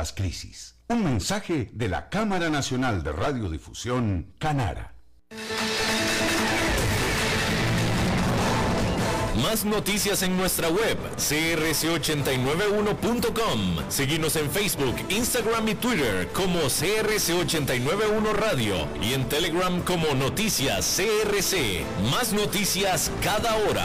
las crisis. Un mensaje de la Cámara Nacional de Radiodifusión, Canara. Más noticias en nuestra web, crc891.com. Seguimos en Facebook, Instagram y Twitter como CRC891 Radio y en Telegram como Noticias CRC. Más noticias cada hora.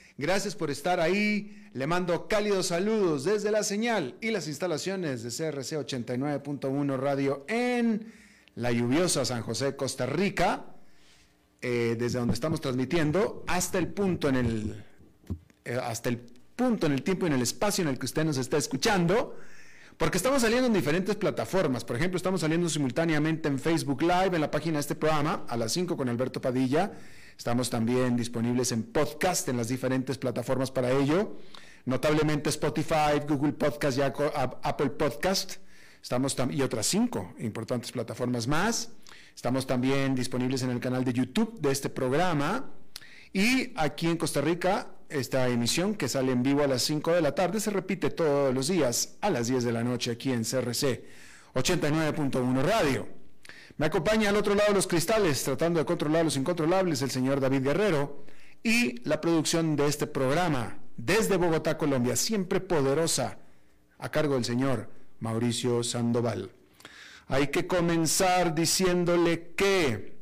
Gracias por estar ahí. Le mando cálidos saludos desde la señal y las instalaciones de CRC 89.1 Radio en la lluviosa San José, Costa Rica, eh, desde donde estamos transmitiendo hasta el punto en el eh, hasta el punto en el tiempo y en el espacio en el que usted nos está escuchando. Porque estamos saliendo en diferentes plataformas. Por ejemplo, estamos saliendo simultáneamente en Facebook Live, en la página de este programa, a las 5 con Alberto Padilla Estamos también disponibles en podcast en las diferentes plataformas para ello. Notablemente Spotify, Google Podcast y Apple Podcast. Estamos y otras cinco importantes plataformas más. Estamos también disponibles en el canal de YouTube de este programa. Y aquí en Costa Rica, esta emisión que sale en vivo a las 5 de la tarde se repite todos los días a las 10 de la noche aquí en CRC 89.1 Radio. Me acompaña al otro lado de los cristales, tratando de controlar los incontrolables, el señor David Guerrero y la producción de este programa desde Bogotá, Colombia, siempre poderosa, a cargo del señor Mauricio Sandoval. Hay que comenzar diciéndole que...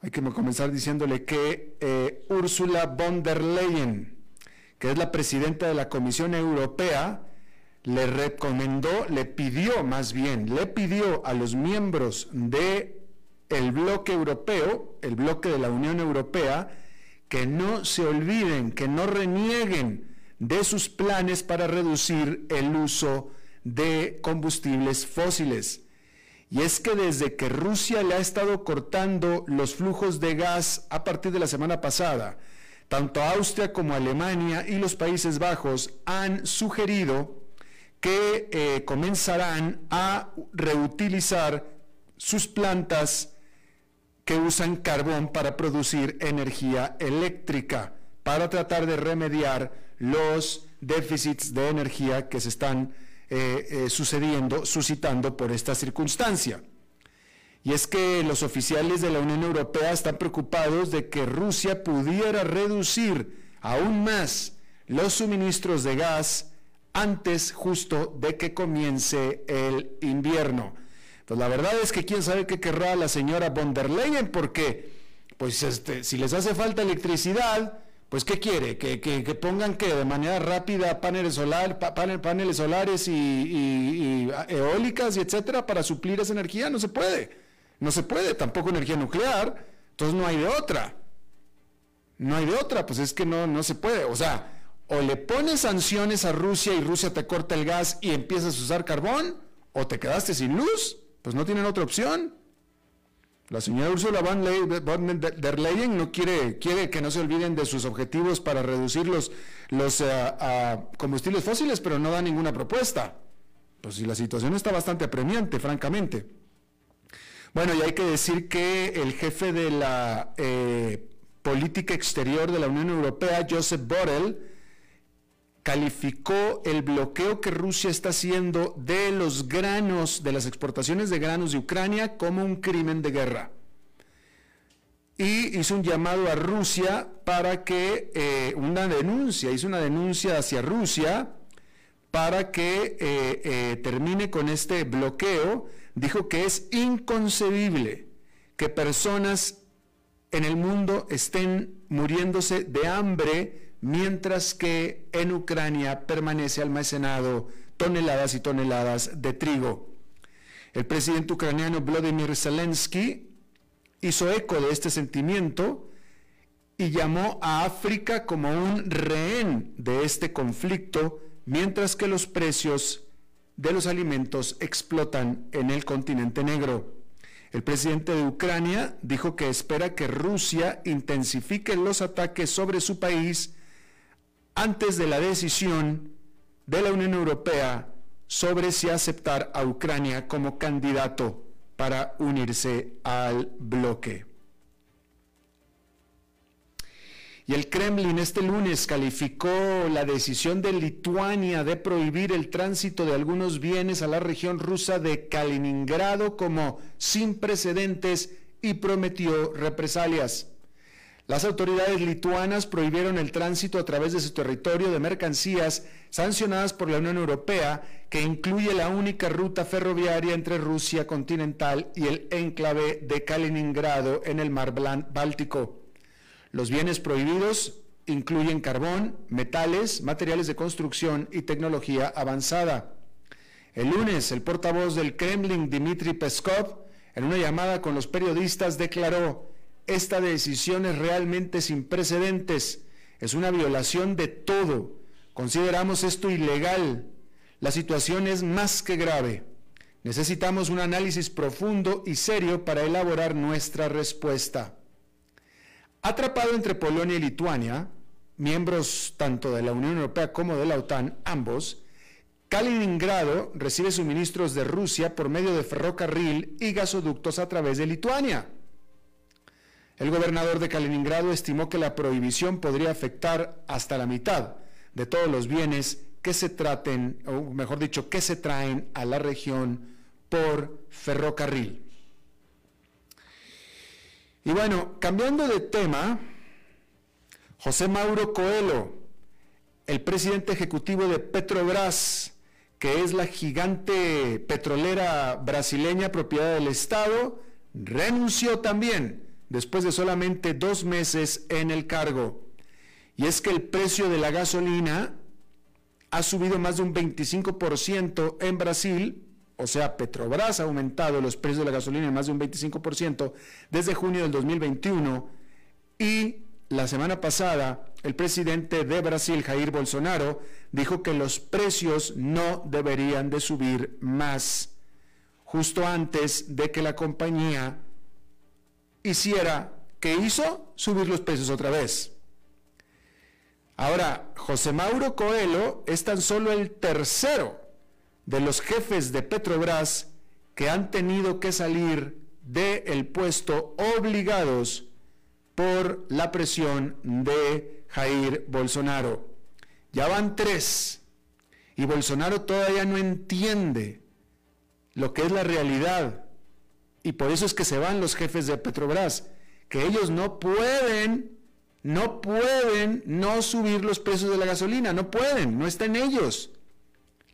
Hay que comenzar diciéndole que eh, Ursula von der Leyen, que es la presidenta de la Comisión Europea, le recomendó, le pidió más bien, le pidió a los miembros de el bloque europeo, el bloque de la Unión Europea, que no se olviden, que no renieguen de sus planes para reducir el uso de combustibles fósiles. Y es que desde que Rusia le ha estado cortando los flujos de gas a partir de la semana pasada, tanto Austria como Alemania y los Países Bajos han sugerido que eh, comenzarán a reutilizar sus plantas que usan carbón para producir energía eléctrica, para tratar de remediar los déficits de energía que se están eh, eh, sucediendo, suscitando por esta circunstancia. Y es que los oficiales de la Unión Europea están preocupados de que Rusia pudiera reducir aún más los suministros de gas antes justo de que comience el invierno. Pues la verdad es que quién sabe qué querrá la señora von der Leyen, porque pues este, si les hace falta electricidad, pues ¿qué quiere? ¿Que, pongan que de manera rápida paneles, paneles solares y, eólicas y etcétera para suplir esa energía? No se puede. No se puede, tampoco energía nuclear, entonces no hay de otra. No hay de otra, pues es que no, no se puede. O sea, o le pones sanciones a Rusia y Rusia te corta el gas y empiezas a usar carbón, o te quedaste sin luz, pues no tienen otra opción. La señora Ursula von, der Leyen no quiere, quiere que no se olviden de sus objetivos para reducir los, eh, combustibles fósiles, pero no da ninguna propuesta. Pues si la situación está bastante apremiante, francamente. Bueno, y hay que decir que el jefe de la eh, política exterior de la Unión Europea, Joseph Borrell, calificó el bloqueo que Rusia está haciendo de los granos, de las exportaciones de granos de Ucrania, como un crimen de guerra. Y hizo un llamado a Rusia para que, eh, una denuncia, hizo una denuncia hacia Rusia para que eh, eh, termine con este bloqueo, dijo que es inconcebible que personas en el mundo estén muriéndose de hambre mientras que en Ucrania permanece almacenado toneladas y toneladas de trigo. El presidente ucraniano Vladimir Zelensky hizo eco de este sentimiento y llamó a África como un rehén de este conflicto, mientras que los precios de los alimentos explotan en el continente negro. El presidente de Ucrania dijo que espera que Rusia intensifique los ataques sobre su país antes de la decisión de la Unión Europea sobre si aceptar a Ucrania como candidato para unirse al bloque. Y el Kremlin este lunes calificó la decisión de Lituania de prohibir el tránsito de algunos bienes a la región rusa de Kaliningrado como sin precedentes y prometió represalias. Las autoridades lituanas prohibieron el tránsito a través de su territorio de mercancías sancionadas por la Unión Europea, que incluye la única ruta ferroviaria entre Rusia continental y el enclave de Kaliningrado en el mar Báltico. Los bienes prohibidos incluyen carbón, metales, materiales de construcción y tecnología avanzada. El lunes, el portavoz del Kremlin, Dmitry Peskov, en una llamada con los periodistas declaró, esta decisión es realmente sin precedentes, es una violación de todo. Consideramos esto ilegal. La situación es más que grave. Necesitamos un análisis profundo y serio para elaborar nuestra respuesta. Atrapado entre Polonia y Lituania, miembros tanto de la Unión Europea como de la OTAN, ambos, Kaliningrado recibe suministros de Rusia por medio de ferrocarril y gasoductos a través de Lituania. El gobernador de Kaliningrado estimó que la prohibición podría afectar hasta la mitad de todos los bienes que se traten, o mejor dicho, que se traen a la región por ferrocarril. Y bueno, cambiando de tema, José Mauro Coelho, el presidente ejecutivo de Petrobras, que es la gigante petrolera brasileña propiedad del Estado, renunció también después de solamente dos meses en el cargo. Y es que el precio de la gasolina ha subido más de un 25% en Brasil o sea, Petrobras ha aumentado los precios de la gasolina en más de un 25% desde junio del 2021 y la semana pasada el presidente de Brasil, Jair Bolsonaro, dijo que los precios no deberían de subir más, justo antes de que la compañía hiciera, ¿qué hizo? Subir los precios otra vez. Ahora, José Mauro Coelho es tan solo el tercero de los jefes de Petrobras que han tenido que salir del puesto obligados por la presión de Jair Bolsonaro. Ya van tres y Bolsonaro todavía no entiende lo que es la realidad y por eso es que se van los jefes de Petrobras, que ellos no pueden, no pueden no subir los precios de la gasolina, no pueden, no está en ellos.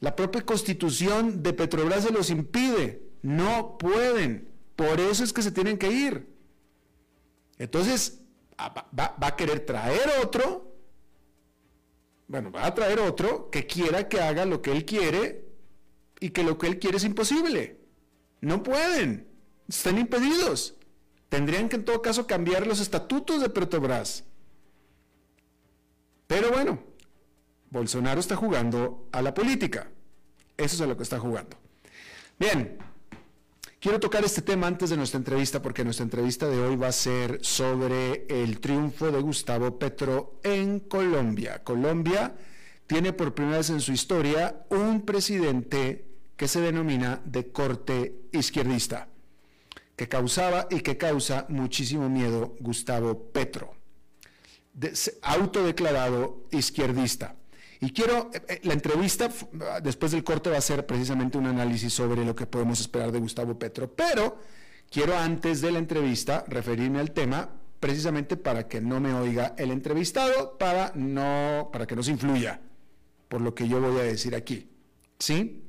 La propia constitución de Petrobras se los impide. No pueden. Por eso es que se tienen que ir. Entonces, va, a querer traer otro. Bueno, va a traer otro que quiera que haga lo que él quiere y que lo que él quiere es imposible. No pueden. Están impedidos. Tendrían que en todo caso cambiar los estatutos de Petrobras. Pero bueno, Bolsonaro está jugando a la política. Eso es a lo que está jugando. Bien, quiero tocar este tema antes de nuestra entrevista porque nuestra entrevista de hoy va a ser sobre el triunfo de Gustavo Petro en Colombia. Colombia tiene por primera vez en su historia un presidente que se denomina de corte izquierdista, que causaba y que causa muchísimo miedo Gustavo Petro, autodeclarado izquierdista. Y quiero, eh, eh, la entrevista después del corte va a ser precisamente un análisis sobre lo que podemos esperar de Gustavo Petro, pero quiero antes de la entrevista referirme al tema precisamente para que no me oiga el entrevistado, para, no, para que no se influya. por lo que yo voy a decir aquí. ¿Sí?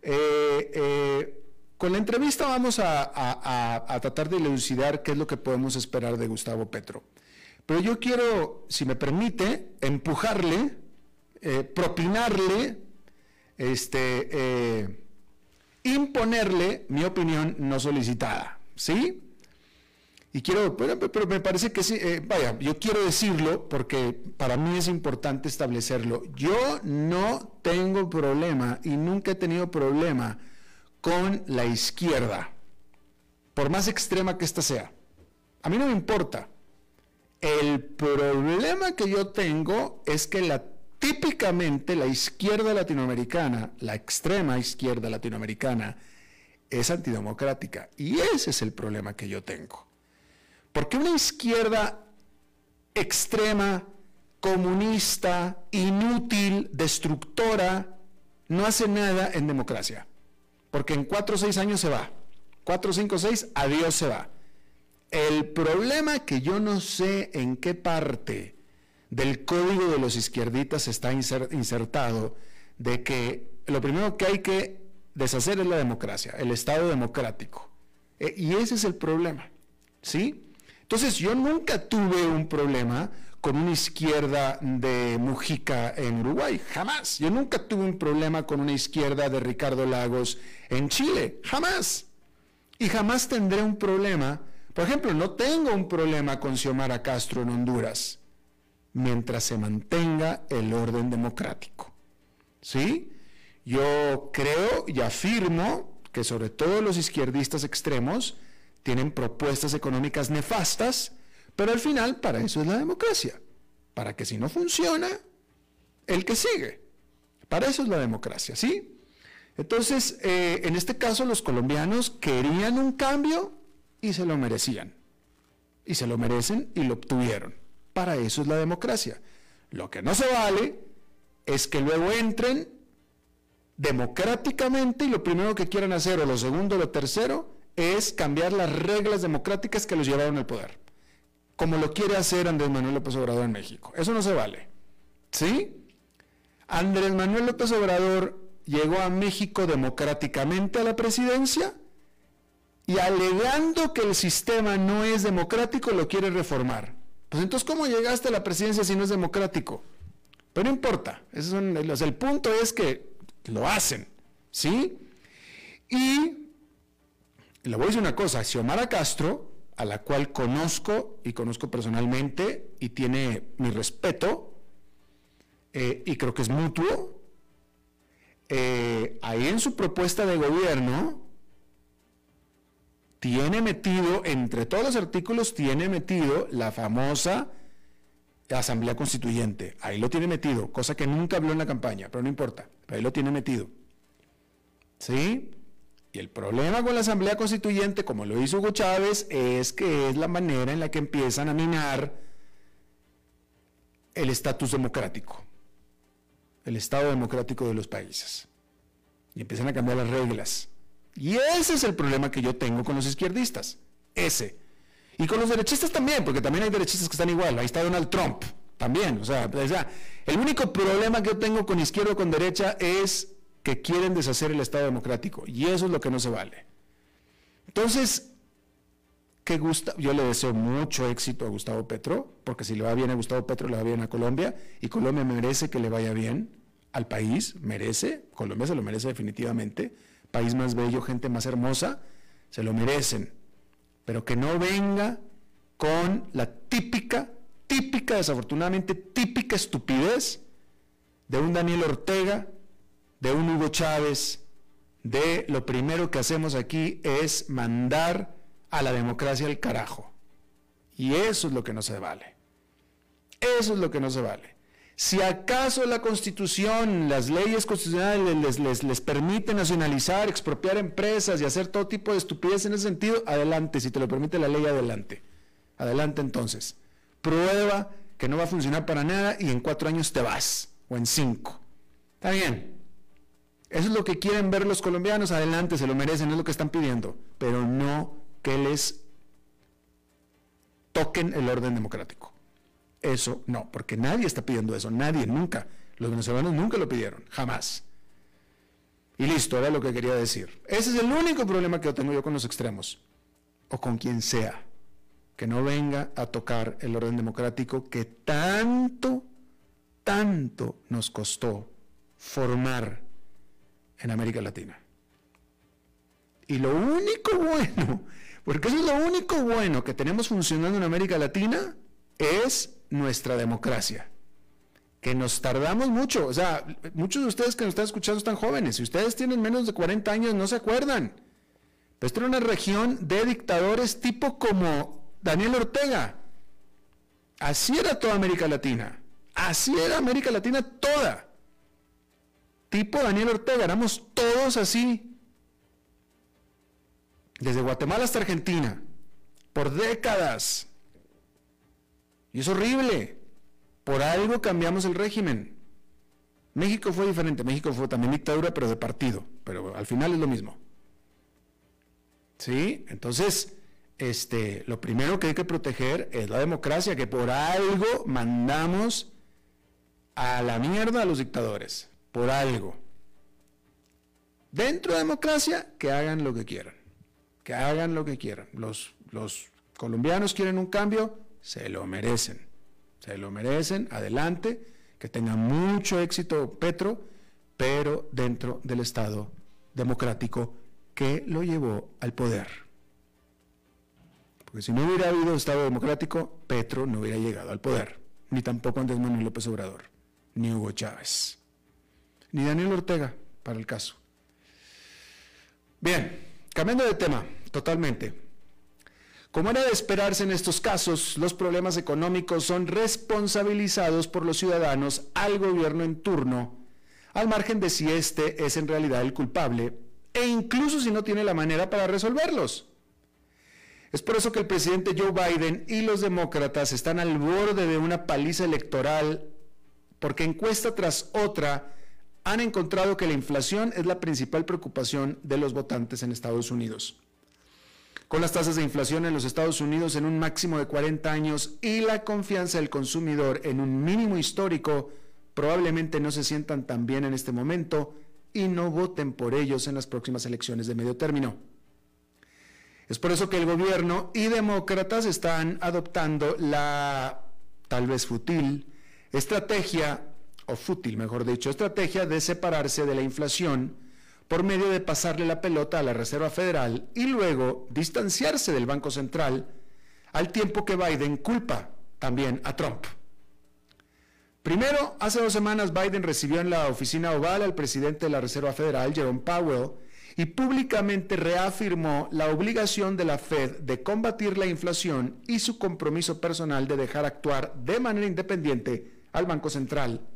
Eh, eh, con la entrevista vamos a, tratar de elucidar qué es lo que podemos esperar de Gustavo Petro. Pero yo quiero, si me permite, empujarle, eh, propinarle, este, imponerle mi opinión no solicitada. ¿Sí? Y quiero, pero, me parece que sí, eh, vaya, yo quiero decirlo porque para mí es importante establecerlo. Yo no tengo problema y nunca he tenido problema con la izquierda, por más extrema que ésta sea. A mí no me importa. El problema que yo tengo es que la típicamente la izquierda latinoamericana, la extrema izquierda latinoamericana, es antidemocrática. Y ese es el problema que yo tengo. Porque una izquierda extrema, comunista, inútil, destructora, no hace nada en democracia. Porque en cuatro o seis años se va. Cuatro, cinco, seis, adiós se va. El problema que yo no sé en qué parte del código de los izquierditas está insertado de que lo primero que hay que deshacer es la democracia, el Estado democrático. Eh, y ese es el problema. ¿Sí? Entonces yo nunca tuve un problema con una izquierda de Mujica en Uruguay, jamás. Yo nunca tuve un problema con una izquierda de Ricardo Lagos en Chile, jamás. Y jamás tendré un problema, por ejemplo, no tengo un problema con Xiomara Castro en Honduras, mientras se mantenga el orden democrático. ¿Sí? Yo creo y afirmo que sobre todo los izquierdistas extremos, tienen propuestas económicas nefastas, pero al final para eso es la democracia, para que si no funciona, el que sigue. Para eso es la democracia, ¿sí? Entonces, eh, en este caso los colombianos querían un cambio y se lo merecían. Y se lo merecen y lo obtuvieron. Para eso es la democracia. Lo que no se vale es que luego entren democráticamente y lo primero que quieran hacer, o lo segundo o lo tercero, es cambiar las reglas democráticas que los llevaron al poder, como lo quiere hacer Andrés Manuel López Obrador en México. Eso no se vale. ¿Sí? Andrés Manuel López Obrador llegó a México democráticamente a la presidencia y alegando que el sistema no es democrático lo quiere reformar. Pues entonces, ¿cómo llegaste a la presidencia si no es democrático? Pero no importa. el punto es que lo hacen. ¿Sí? Y le voy a decir una cosa, Xiomara Castro, a la cual conozco y conozco personalmente y tiene mi respeto, eh, y creo que es mutuo, eh, ahí en su propuesta de gobierno tiene metido, entre todos los artículos, tiene metido la famosa Asamblea Constituyente. Ahí lo tiene metido, cosa que nunca habló en la campaña, pero no importa, ahí lo tiene metido. ¿Sí? Y el problema con la Asamblea Constituyente, como lo hizo Hugo Chávez, es que es la manera en la que empiezan a minar el estatus democrático, el Estado democrático de los países. Y empiezan a cambiar las reglas. Y ese es el problema que yo tengo con los izquierdistas. Ese. Y con los derechistas también, porque también hay derechistas que están igual. Ahí está Donald Trump, también. O sea, el único problema que yo tengo con izquierda o con derecha es que quieren deshacer el Estado democrático. Y eso es lo que no se vale. Entonces, que yo le deseo mucho éxito a Gustavo Petro, porque si le va bien a Gustavo Petro, le va bien a Colombia, y Colombia merece que le vaya bien al país, merece, Colombia se lo merece definitivamente, país más bello, gente más hermosa, se lo merecen, pero que no venga con la típica, típica, desafortunadamente típica estupidez de un Daniel Ortega de un Hugo Chávez, de lo primero que hacemos aquí es mandar a la democracia al carajo. Y eso es lo que no se vale. Eso es lo que no se vale. Si acaso la constitución, las leyes constitucionales les, les, permiten nacionalizar, expropiar empresas y hacer todo tipo de estupidez en ese sentido, adelante, si te lo permite la ley, adelante. Adelante entonces. Prueba que no va a funcionar para nada y en cuatro años te vas, o en cinco. Está bien, eso es lo que quieren ver los colombianos, adelante, se lo merecen, es lo que están pidiendo, pero no que les toquen el orden democrático. Eso no, porque nadie está pidiendo eso, nadie, nunca. Los venezolanos nunca lo pidieron, jamás. Y listo, era lo que quería decir. Ese es el único problema que tengo yo con los extremos, o con quien sea, que no venga a tocar el orden democrático que tanto, tanto nos costó formar en América Latina. Y lo único bueno, porque eso es lo único bueno que tenemos funcionando en América Latina, es nuestra democracia. Que nos tardamos mucho. O sea, muchos de ustedes que nos están escuchando están jóvenes. Si ustedes tienen menos de 40 años, no se acuerdan. Pero esta era una región de dictadores tipo como Daniel Ortega. Así era toda América Latina. Así era América Latina toda. Tipo Daniel Ortega. Éramos todos así desde Guatemala hasta Argentina, por décadas. Y es horrible. Por algo cambiamos el régimen. México fue diferente. México fue también dictadura, pero de partido. Pero al final es lo mismo. ¿Sí? Entonces, este, lo primero que hay que proteger es la democracia, que por algo mandamos a la mierda a los dictadores. Por algo. Dentro de democracia, que hagan lo que quieran que hagan lo que quieran. Los, los colombianos quieren un cambio, se lo merecen. Se lo merecen, adelante, que tenga mucho éxito Petro, pero dentro del Estado democrático que lo llevó al poder. Porque si no hubiera habido Estado democrático, Petro no hubiera llegado al poder, ni tampoco Andrés Manuel López Obrador, ni Hugo Chávez, ni Daniel Ortega, para el caso. Bien, Cambiando de tema, totalmente. Como era de esperarse en estos casos, los problemas económicos son responsabilizados por los ciudadanos al gobierno en turno, al margen de si éste es en realidad el culpable, e incluso si no tiene la manera para resolverlos. Es por eso que el presidente Joe Biden y los demócratas están al borde de una paliza electoral, porque encuesta tras otra han encontrado que la inflación es la principal preocupación de los votantes en Estados Unidos. Con las tasas de inflación en los Estados Unidos en un máximo de 40 años y la confianza del consumidor en un mínimo histórico, probablemente no se sientan tan bien en este momento y no voten por ellos en las próximas elecciones de medio término. Es por eso que el gobierno y demócratas están adoptando la tal vez fútil estrategia o fútil, mejor dicho, estrategia de separarse de la inflación por medio de pasarle la pelota a la Reserva Federal y luego distanciarse del Banco Central, al tiempo que Biden culpa también a Trump. Primero, hace dos semanas Biden recibió en la oficina oval al presidente de la Reserva Federal, Jerome Powell, y públicamente reafirmó la obligación de la Fed de combatir la inflación y su compromiso personal de dejar actuar de manera independiente al Banco Central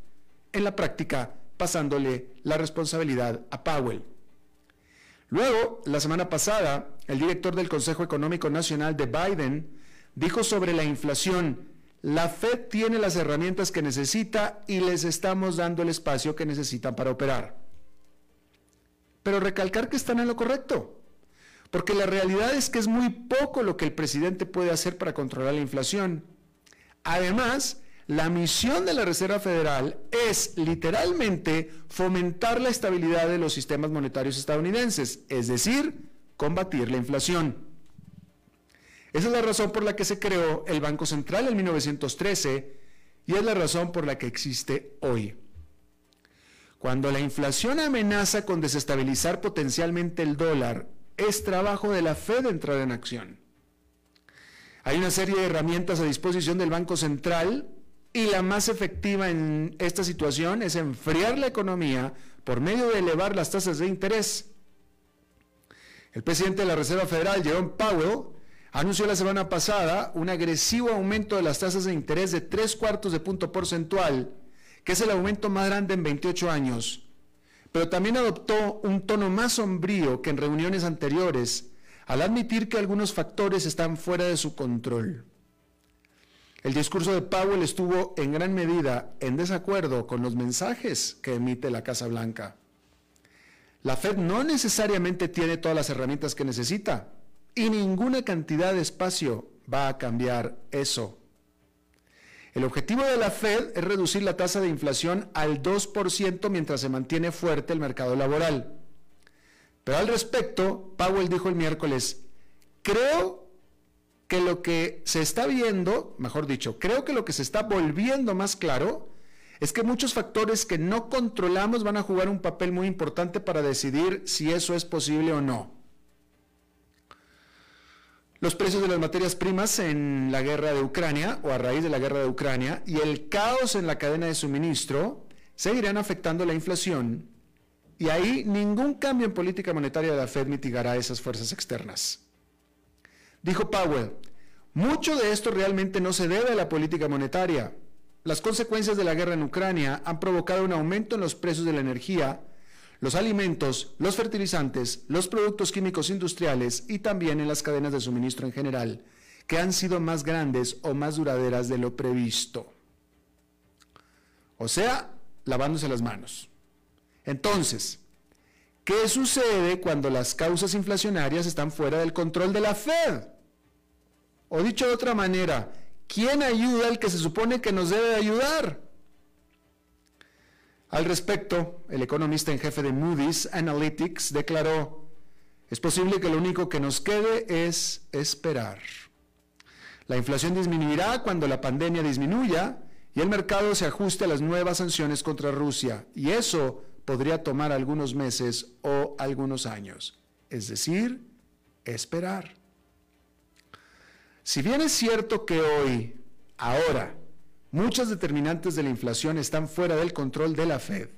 en la práctica pasándole la responsabilidad a Powell. Luego, la semana pasada, el director del Consejo Económico Nacional de Biden dijo sobre la inflación, la Fed tiene las herramientas que necesita y les estamos dando el espacio que necesitan para operar. Pero recalcar que están en lo correcto, porque la realidad es que es muy poco lo que el presidente puede hacer para controlar la inflación. Además, la misión de la Reserva Federal es literalmente fomentar la estabilidad de los sistemas monetarios estadounidenses, es decir, combatir la inflación. Esa es la razón por la que se creó el Banco Central en 1913 y es la razón por la que existe hoy. Cuando la inflación amenaza con desestabilizar potencialmente el dólar, es trabajo de la Fed entrar en acción. Hay una serie de herramientas a disposición del Banco Central y la más efectiva en esta situación es enfriar la economía por medio de elevar las tasas de interés. El presidente de la Reserva Federal, Jerome Powell, anunció la semana pasada un agresivo aumento de las tasas de interés de tres cuartos de punto porcentual, que es el aumento más grande en 28 años. Pero también adoptó un tono más sombrío que en reuniones anteriores, al admitir que algunos factores están fuera de su control. El discurso de Powell estuvo en gran medida en desacuerdo con los mensajes que emite la Casa Blanca. La Fed no necesariamente tiene todas las herramientas que necesita y ninguna cantidad de espacio va a cambiar eso. El objetivo de la Fed es reducir la tasa de inflación al 2% mientras se mantiene fuerte el mercado laboral. Pero al respecto, Powell dijo el miércoles, creo que lo que se está viendo, mejor dicho, creo que lo que se está volviendo más claro es que muchos factores que no controlamos van a jugar un papel muy importante para decidir si eso es posible o no. Los precios de las materias primas en la guerra de Ucrania o a raíz de la guerra de Ucrania y el caos en la cadena de suministro seguirán afectando la inflación y ahí ningún cambio en política monetaria de la Fed mitigará esas fuerzas externas. Dijo Powell, mucho de esto realmente no se debe a la política monetaria. Las consecuencias de la guerra en Ucrania han provocado un aumento en los precios de la energía, los alimentos, los fertilizantes, los productos químicos industriales y también en las cadenas de suministro en general, que han sido más grandes o más duraderas de lo previsto. O sea, lavándose las manos. Entonces, ¿qué sucede cuando las causas inflacionarias están fuera del control de la Fed? O dicho de otra manera, ¿quién ayuda al que se supone que nos debe ayudar? Al respecto, el economista en jefe de Moody's Analytics declaró, es posible que lo único que nos quede es esperar. La inflación disminuirá cuando la pandemia disminuya y el mercado se ajuste a las nuevas sanciones contra Rusia, y eso podría tomar algunos meses o algunos años, es decir, esperar. Si bien es cierto que hoy, ahora, muchas determinantes de la inflación están fuera del control de la Fed,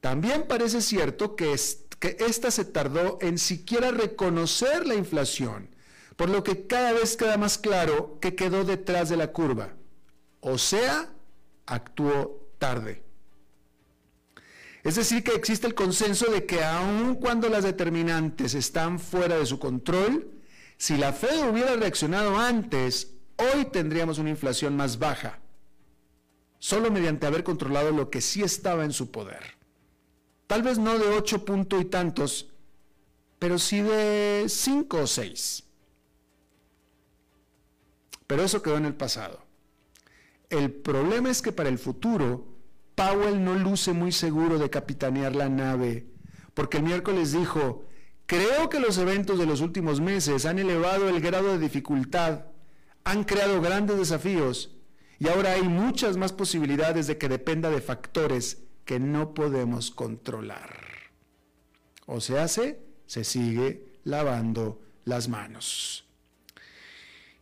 también parece cierto que, que ésta se tardó en siquiera reconocer la inflación, por lo que cada vez queda más claro que quedó detrás de la curva, o sea, actuó tarde. Es decir, que existe el consenso de que aun cuando las determinantes están fuera de su control, si la Fed hubiera reaccionado antes, hoy tendríamos una inflación más baja, solo mediante haber controlado lo que sí estaba en su poder. Tal vez no de ocho puntos y tantos, pero sí de cinco o seis. Pero eso quedó en el pasado. El problema es que para el futuro, Powell no luce muy seguro de capitanear la nave, porque el miércoles dijo, Creo que los eventos de los últimos meses han elevado el grado de dificultad, han creado grandes desafíos y ahora hay muchas más posibilidades de que dependa de factores que no podemos controlar. O se hace, se sigue lavando las manos.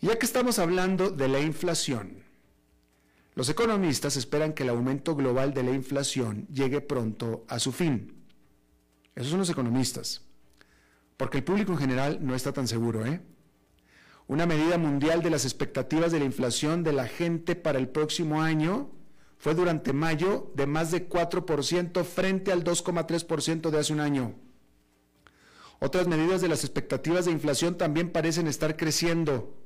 Ya que estamos hablando de la inflación, los economistas esperan que el aumento global de la inflación llegue pronto a su fin. Esos son los economistas porque el público en general no está tan seguro. ¿eh? Una medida mundial de las expectativas de la inflación de la gente para el próximo año fue durante mayo de más de 4% frente al 2,3% de hace un año. Otras medidas de las expectativas de inflación también parecen estar creciendo.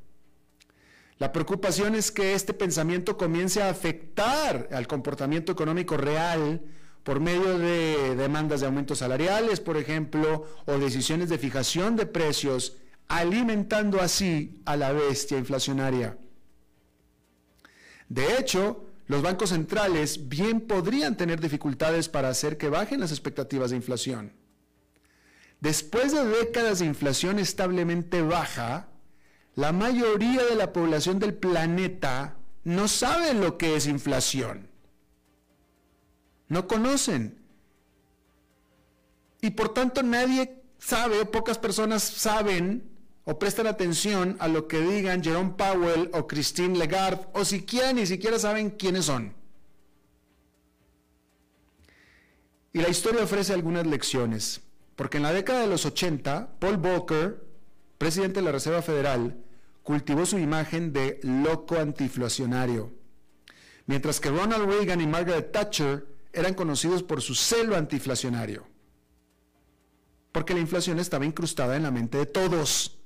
La preocupación es que este pensamiento comience a afectar al comportamiento económico real por medio de demandas de aumentos salariales, por ejemplo, o decisiones de fijación de precios, alimentando así a la bestia inflacionaria. De hecho, los bancos centrales bien podrían tener dificultades para hacer que bajen las expectativas de inflación. Después de décadas de inflación establemente baja, la mayoría de la población del planeta no sabe lo que es inflación no conocen. Y por tanto nadie sabe, o pocas personas saben o prestan atención a lo que digan Jerome Powell o Christine Lagarde, o siquiera ni siquiera saben quiénes son. Y la historia ofrece algunas lecciones, porque en la década de los 80, Paul Volcker, presidente de la Reserva Federal, cultivó su imagen de loco antiinflacionario, mientras que Ronald Reagan y Margaret Thatcher eran conocidos por su celo antiinflacionario, porque la inflación estaba incrustada en la mente de todos.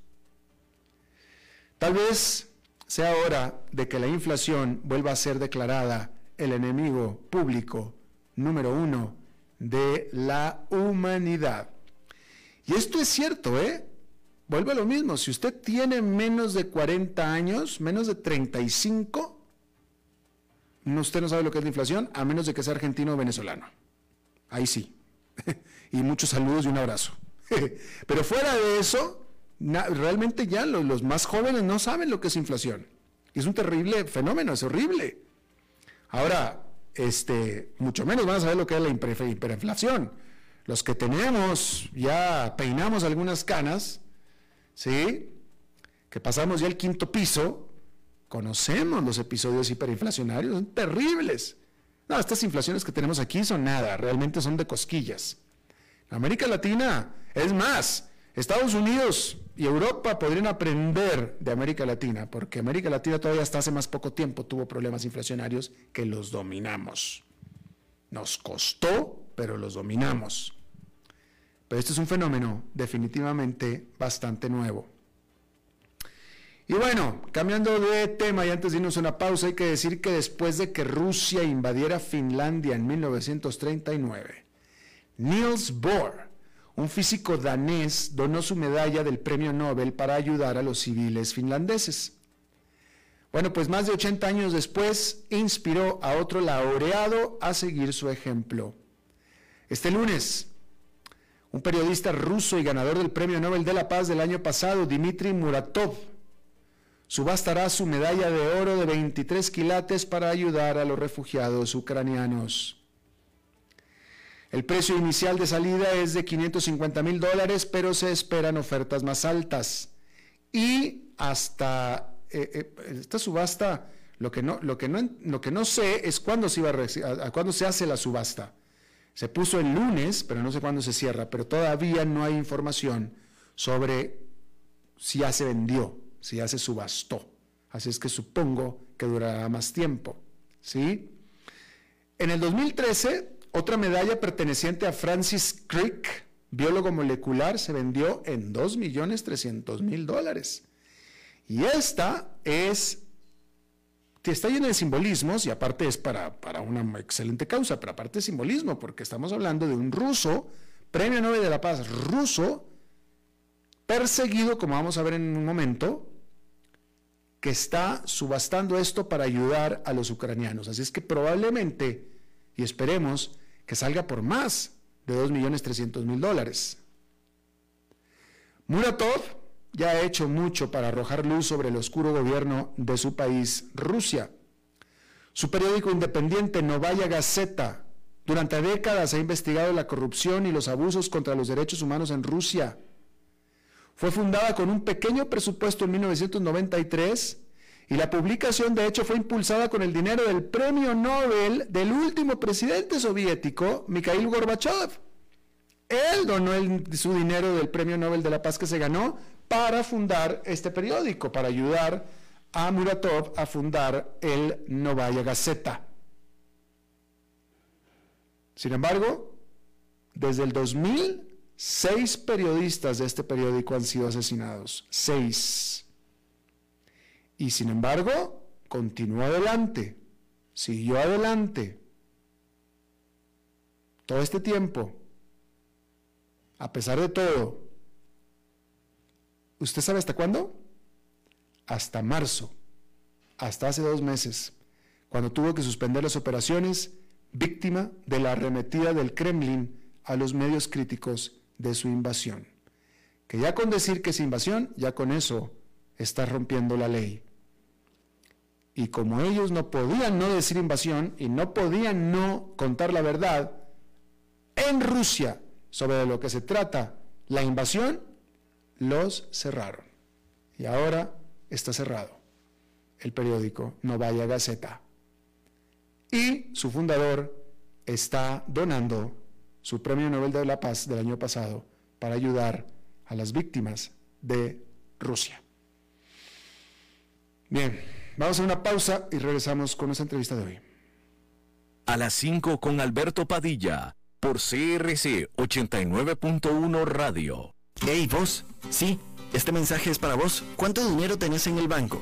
Tal vez sea hora de que la inflación vuelva a ser declarada el enemigo público número uno de la humanidad. Y esto es cierto, ¿eh? Vuelve a lo mismo, si usted tiene menos de 40 años, menos de 35, usted no sabe lo que es la inflación, a menos de que sea argentino o venezolano. Ahí sí. y muchos saludos y un abrazo. Pero fuera de eso, realmente ya los, más jóvenes no saben lo que es inflación. es un terrible fenómeno, es horrible. Ahora, este, mucho menos van a saber lo que es la hiperinflación. Los que tenemos, ya peinamos algunas canas, ¿sí? Que pasamos ya el quinto piso, conocemos los episodios hiperinflacionarios, son terribles. No, estas inflaciones que tenemos aquí son nada, realmente son de cosquillas. América Latina, es más, Estados Unidos y Europa podrían aprender de América Latina, porque América Latina todavía hasta hace más poco tiempo tuvo problemas inflacionarios que los dominamos. Nos costó, pero los dominamos. Pero este es un fenómeno definitivamente bastante nuevo. Y bueno, cambiando de tema y antes de irnos a una pausa, hay que decir que después de que Rusia invadiera Finlandia en 1939, Niels Bohr, un físico danés, donó su medalla del Premio Nobel para ayudar a los civiles finlandeses. Bueno, pues más de 80 años después, inspiró a otro laureado a seguir su ejemplo. Este lunes, un periodista ruso y ganador del Premio Nobel de la Paz del año pasado, Dmitry Muratov, subastará su medalla de oro de 23 quilates para ayudar a los refugiados ucranianos. El precio inicial de salida es de 550 mil dólares, pero se esperan ofertas más altas. Y hasta eh, eh, esta subasta, lo que, no, lo, que no, lo que no sé es cuándo se, iba a, cuándo se hace la subasta. Se puso el lunes, pero no sé cuándo se cierra, pero todavía no hay información sobre si ya se vendió, si ya se subastó. Así es que supongo que durará más tiempo. ¿sí? En el 2013 otra medalla perteneciente a Francis Crick, biólogo molecular, se vendió en 2.300.000 dólares. Y esta es, está llena de simbolismos y aparte es para, para una excelente causa, pero aparte de simbolismo, porque estamos hablando de un ruso, premio Nobel de la Paz ruso, perseguido, como vamos a ver en un momento, que está subastando esto para ayudar a los ucranianos. Así es que probablemente, y esperemos, que salga por más de 2.300.000 dólares. Muratov ya ha hecho mucho para arrojar luz sobre el oscuro gobierno de su país, Rusia. Su periódico independiente Novaya Gazeta durante décadas ha investigado la corrupción y los abusos contra los derechos humanos en Rusia. Fue fundada con un pequeño presupuesto en 1993 y la publicación, de hecho, fue impulsada con el dinero del premio Nobel del último presidente soviético, Mikhail Gorbachev. Él donó su dinero del premio Nobel de la Paz que se ganó para fundar este periódico, para ayudar a Muratov a fundar el Novaya Gazeta. Sin embargo, desde el 2000, seis periodistas de este periódico han sido asesinados. Seis. Y sin embargo, continuó adelante, siguió adelante. Todo este tiempo, a pesar de todo, ¿usted sabe hasta cuándo? Hasta marzo, hasta hace dos meses, cuando tuvo que suspender las operaciones, víctima de la arremetida del Kremlin a los medios críticos de su invasión. Que ya con decir que es invasión, ya con eso está rompiendo la ley. Y como ellos no podían no decir invasión y no podían no contar la verdad en Rusia sobre lo que se trata la invasión, los cerraron. Y ahora está cerrado el periódico Novaya Gazeta. Y su fundador está donando su premio Nobel de la Paz del año pasado para ayudar a las víctimas de Rusia. Bien. Vamos a una pausa y regresamos con nuestra entrevista de hoy. A las 5 con Alberto Padilla, por CRC 89.1 Radio. Hey, vos. Sí, este mensaje es para vos. ¿Cuánto dinero tenés en el banco?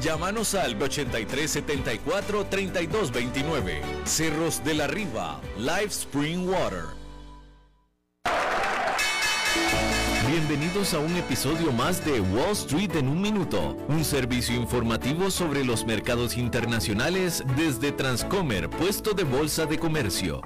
Llámanos al 8374 3229. Cerros de la Riva, Live Spring Water. Bienvenidos a un episodio más de Wall Street en un minuto, un servicio informativo sobre los mercados internacionales desde Transcomer, puesto de bolsa de comercio.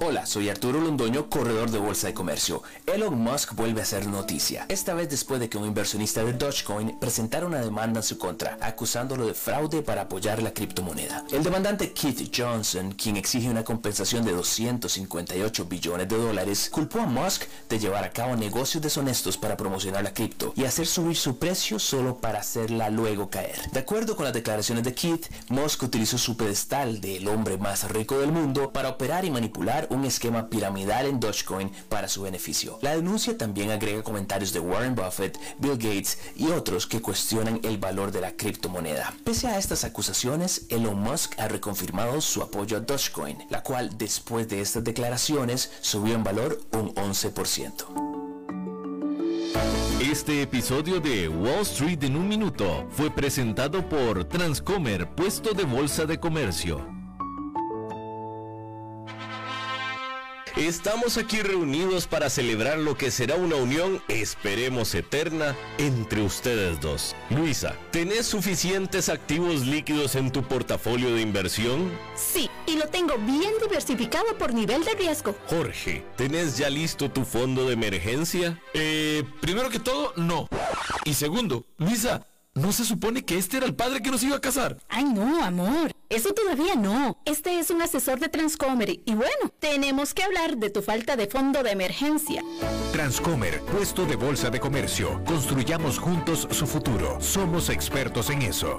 Hola, soy Arturo Londoño, corredor de Bolsa de Comercio. Elon Musk vuelve a ser noticia, esta vez después de que un inversionista de Dogecoin presentara una demanda en su contra, acusándolo de fraude para apoyar la criptomoneda. El demandante Keith Johnson, quien exige una compensación de 258 billones de dólares, culpó a Musk de llevar a cabo negocios deshonestos para promocionar la cripto y hacer subir su precio solo para hacerla luego caer. De acuerdo con las declaraciones de Keith, Musk utilizó su pedestal de el hombre más rico del mundo para operar y manipular un esquema piramidal en Dogecoin para su beneficio. La denuncia también agrega comentarios de Warren Buffett, Bill Gates y otros que cuestionan el valor de la criptomoneda. Pese a estas acusaciones, Elon Musk ha reconfirmado su apoyo a Dogecoin, la cual después de estas declaraciones subió en valor un 11%. Este episodio de Wall Street en un minuto fue presentado por Transcomer, puesto de bolsa de comercio. Estamos aquí reunidos para celebrar lo que será una unión, esperemos eterna, entre ustedes dos. Luisa, ¿tenés suficientes activos líquidos en tu portafolio de inversión? Sí, y lo tengo bien diversificado por nivel de riesgo. Jorge, ¿tenés ya listo tu fondo de emergencia? Eh, primero que todo, no. Y segundo, Luisa, ¿no se supone que este era el padre que nos iba a casar? Ay, no, amor. Eso todavía no. Este es un asesor de Transcomer y bueno, tenemos que hablar de tu falta de fondo de emergencia. Transcomer, puesto de bolsa de comercio. Construyamos juntos su futuro. Somos expertos en eso.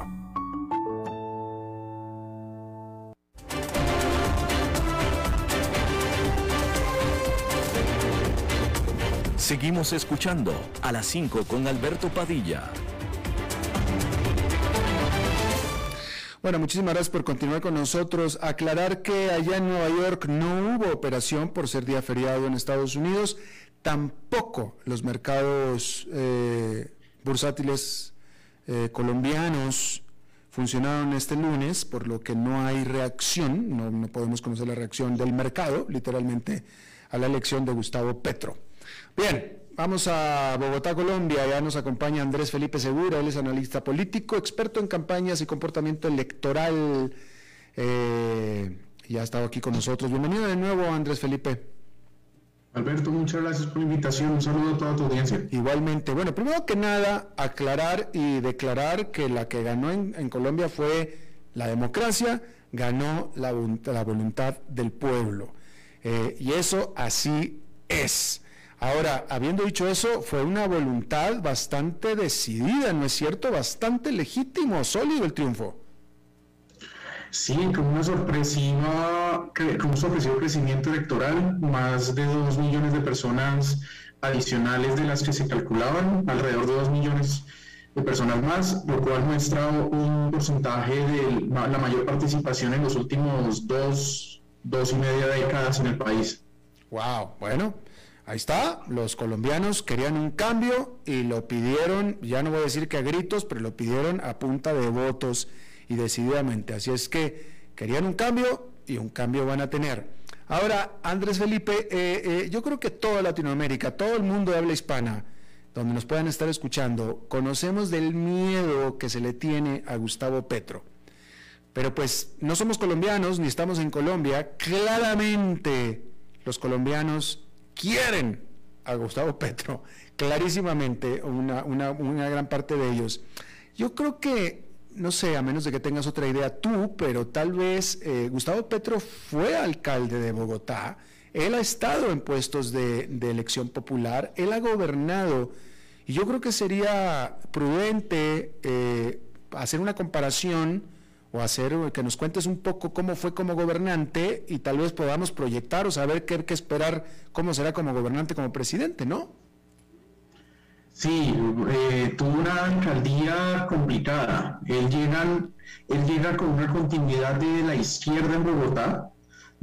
Seguimos escuchando a las 5 con Alberto Padilla. Bueno, muchísimas gracias por continuar con nosotros. Aclarar que allá en Nueva York no hubo operación por ser día feriado en Estados Unidos, tampoco los mercados eh, bursátiles eh, colombianos funcionaron este lunes, por lo que no hay reacción, no, no podemos conocer la reacción del mercado, literalmente, a la elección de Gustavo Petro. Bien, vamos a Bogotá, Colombia. Ya nos acompaña Andrés Felipe Segura, él es analista político, experto en campañas y comportamiento electoral. Eh, ya ha estado aquí con nosotros. Bienvenido de nuevo, Andrés Felipe. Alberto, muchas gracias por la invitación. Un saludo a toda tu audiencia. Igualmente. Bueno, primero que nada, aclarar y declarar que la que ganó en, en Colombia fue la democracia, ganó la, la voluntad del pueblo. Eh, y eso así es. Ahora, habiendo dicho eso, fue una voluntad bastante decidida, ¿no es cierto? Bastante legítimo, sólido el triunfo. Sí, con una sorpresiva, con un sorpresivo crecimiento electoral, más de 2 millones de personas adicionales de las que se calculaban, alrededor de 2 millones de personas más, lo cual muestra un porcentaje de la mayor participación en los últimos dos, dos y media décadas en el país. Wow, bueno, Ahí está, los colombianos querían un cambio y lo pidieron, ya no voy a decir que a gritos, pero lo pidieron a punta de votos y decididamente. Así es que querían un cambio y un cambio van a tener. Ahora, Andrés Felipe, eh, eh, yo creo que toda Latinoamérica, todo el mundo de habla hispana, donde nos puedan estar escuchando, conocemos del miedo que se le tiene a Gustavo Petro. Pero pues no somos colombianos ni estamos en Colombia. Claramente los colombianos quieren a Gustavo Petro, clarísimamente una, gran parte de ellos. Yo creo que, no sé, a menos de que tengas otra idea tú, pero tal vez eh, Gustavo Petro fue alcalde de Bogotá, él ha estado en puestos de, elección popular, él ha gobernado, y yo creo que sería prudente eh, hacer una comparación o hacer que nos cuentes un poco cómo fue como gobernante y tal vez podamos proyectar o saber qué, qué esperar, cómo será como gobernante, como presidente, ¿no? Sí, eh, tuvo una alcaldía complicada. Él llega, él llega con una continuidad de la izquierda en Bogotá,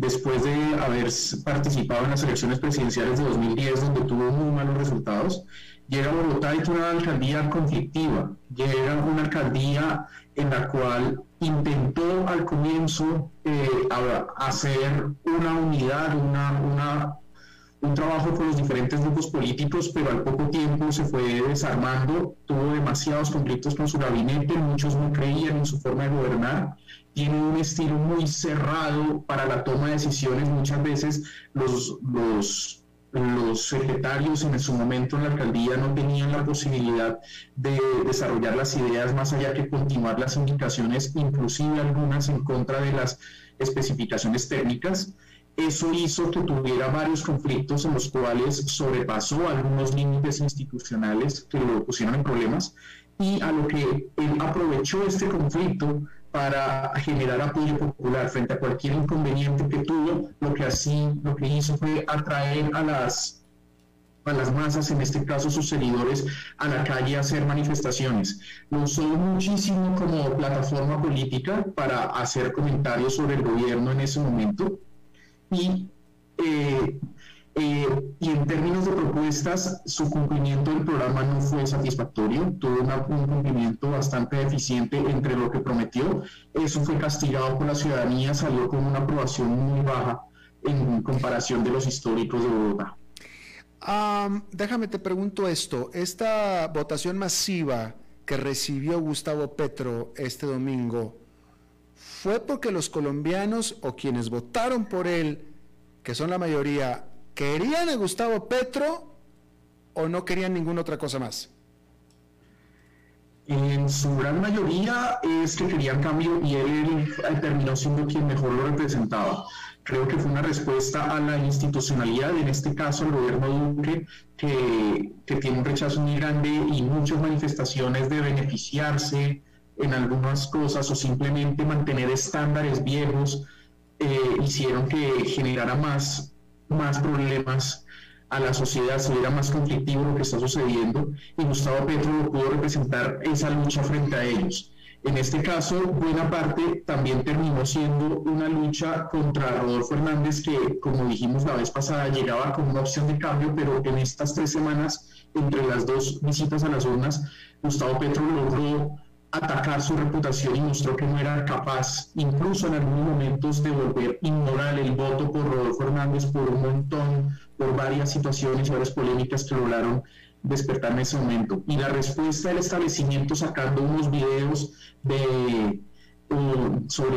después de haber participado en las elecciones presidenciales de 2010, donde tuvo muy malos resultados. Llega a Bogotá y tiene una alcaldía conflictiva. Llega una alcaldía en la cual intentó al comienzo eh, hacer una unidad, una, una un trabajo con los diferentes grupos políticos, pero al poco tiempo se fue desarmando, tuvo demasiados conflictos con su gabinete, muchos no creían en su forma de gobernar, tiene un estilo muy cerrado para la toma de decisiones, muchas veces los, los, los secretarios en su momento en la alcaldía no tenían la posibilidad de desarrollar las ideas más allá que continuar las indicaciones, inclusive algunas en contra de las especificaciones técnicas. Eso hizo que tuviera varios conflictos en los cuales sobrepasó algunos límites institucionales que lo pusieron en problemas y a lo que él aprovechó este conflicto para generar apoyo popular frente a cualquier inconveniente que tuvo, lo que así lo que hizo fue atraer a las a las masas, en este caso sus seguidores, a la calle a hacer manifestaciones. Lo usó muchísimo como plataforma política para hacer comentarios sobre el gobierno en ese momento y, eh, eh, y en términos de propuestas, su cumplimiento del programa no fue satisfactorio, tuvo un cumplimiento bastante deficiente entre lo que prometió. Eso fue castigado por la ciudadanía, salió con una aprobación muy baja en comparación de los históricos de Bogotá. déjame te pregunto esto, esta votación masiva que recibió Gustavo Petro este domingo, fue porque los colombianos o quienes votaron por él, que son la mayoría, querían a Gustavo Petro o no querían ninguna otra cosa más. En su gran mayoría es que querían cambio y él terminó siendo quien mejor lo representaba. Creo que fue una respuesta a la institucionalidad, en este caso el gobierno Duque, que, que tiene un rechazo muy grande y muchas manifestaciones de beneficiarse, en algunas cosas o simplemente mantener estándares viejos eh, hicieron que generara más, más problemas a la sociedad, se viera más conflictivo lo que está sucediendo y Gustavo Petro pudo representar esa lucha frente a ellos. En este caso, buena parte también terminó siendo una lucha contra Rodolfo Hernández, que, como dijimos la vez pasada, llegaba como una opción de cambio, pero en estas tres semanas, entre las dos visitas a las urnas, Gustavo Petro logró atacar su reputación y mostró que no era capaz, incluso en algunos momentos, de volver ignorar el voto por Rodolfo Hernández por un montón, por varias situaciones y varias polémicas que lograron despertar en ese momento. Y la respuesta del establecimiento sacando unos videos de, um, sobre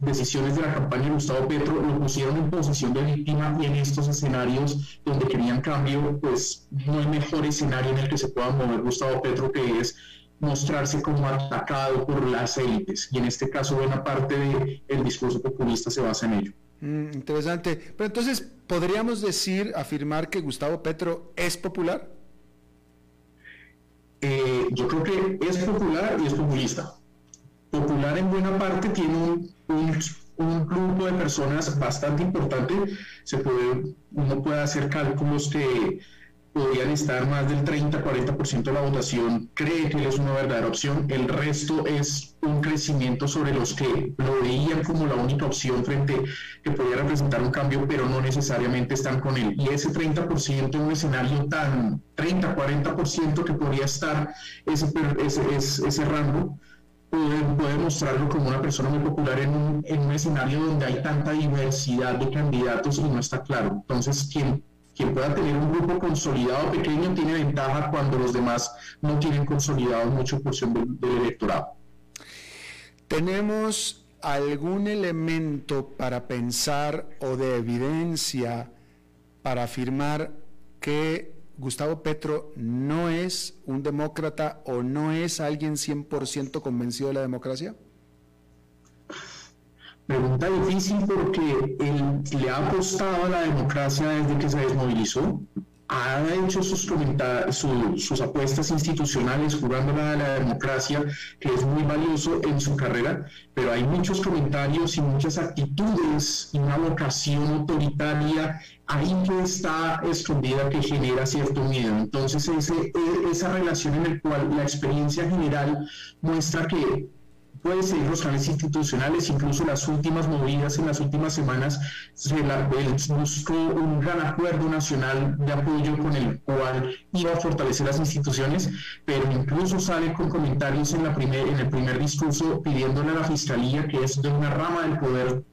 decisiones de la campaña de Gustavo Petro, lo pusieron en posición de víctima y en estos escenarios donde querían cambio, pues no hay mejor escenario en el que se pueda mover Gustavo Petro que es mostrarse como atacado por las élites. Y en este caso buena parte del discurso populista se basa en ello. Mm, interesante. Pero entonces, ¿podríamos decir, afirmar que Gustavo Petro es popular? Eh, yo creo que es popular y es populista. Popular en buena parte tiene un, un, grupo de personas bastante importante. Se puede, uno puede hacer cálculos que podrían estar más del 30-40% de la votación cree que él es una verdadera opción. El resto es un crecimiento sobre los que lo veían como la única opción frente que podía representar un cambio, pero no necesariamente están con él. Y ese 30% en un escenario tan 30-40% que podría estar ese, ese, ese, rango, puede, puede, mostrarlo como una persona muy popular en un, en un escenario donde hay tanta diversidad de candidatos y no está claro. Entonces, ¿quién quien pueda tener un grupo consolidado pequeño tiene ventaja cuando los demás no tienen consolidado mucha porción del, electorado. ¿Tenemos algún elemento para pensar o de evidencia para afirmar que Gustavo Petro no es un demócrata o no es alguien 100% convencido de la democracia? Pregunta difícil porque él le ha apostado a la democracia desde que se desmovilizó ha hecho sus, sus apuestas institucionales jugando a la democracia, que es muy valioso en su carrera, pero hay muchos comentarios y muchas actitudes y una vocación autoritaria ahí que está escondida que genera cierto miedo. Entonces, ese, esa relación en la cual la experiencia general muestra que puede seguir los canales institucionales, incluso las últimas movidas en las últimas semanas se la, buscó un gran acuerdo nacional de apoyo con el cual iba a fortalecer las instituciones, pero incluso sale con comentarios en, la primer, en el primer discurso pidiéndole a la Fiscalía, que es de una rama del poder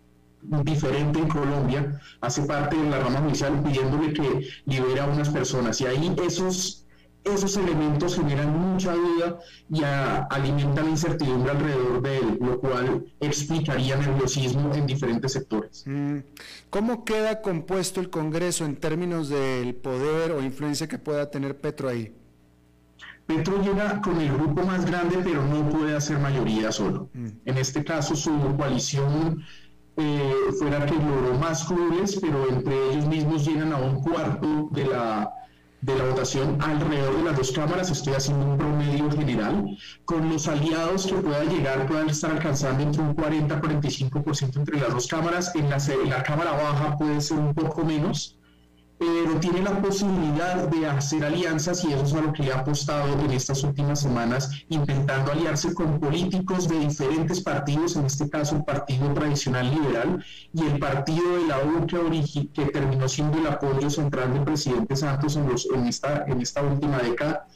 diferente en Colombia, hace parte de la rama judicial, pidiéndole que libere a unas personas. Y ahí esos esos elementos generan mucha duda y alimentan la incertidumbre alrededor de él, lo cual explicaría nerviosismo en diferentes sectores. Mm. ¿Cómo queda compuesto el Congreso en términos del poder o influencia que pueda tener Petro ahí? Petro llega con el grupo más grande, pero no puede hacer mayoría solo. Mm. En este caso, su coalición eh, fuera que logró más clubes, pero entre ellos mismos llegan a un cuarto de la de la votación alrededor de las dos cámaras, estoy haciendo un promedio general, con los aliados que pueda llegar, puedan estar alcanzando entre un 40-45% entre las dos cámaras, en la, en la cámara baja puede ser un poco menos, pero tiene la posibilidad de hacer alianzas y eso es a lo que ha apostado en estas últimas semanas, intentando aliarse con políticos de diferentes partidos, en este caso el Partido Tradicional Liberal y el Partido de la U que, que terminó siendo el apoyo central del presidente Santos en, los, en, esta, en esta última década.